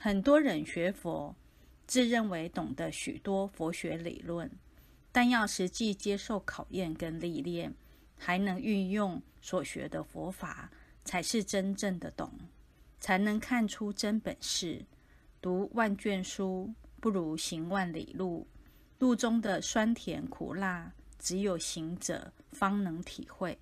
很多人学佛自认为懂得许多佛学理论但要实际接受考验跟历练还能运用所学的佛法才是真正的懂才能看出真本事。读万卷书不如行万里路路中的酸甜苦辣只有行者方能体会。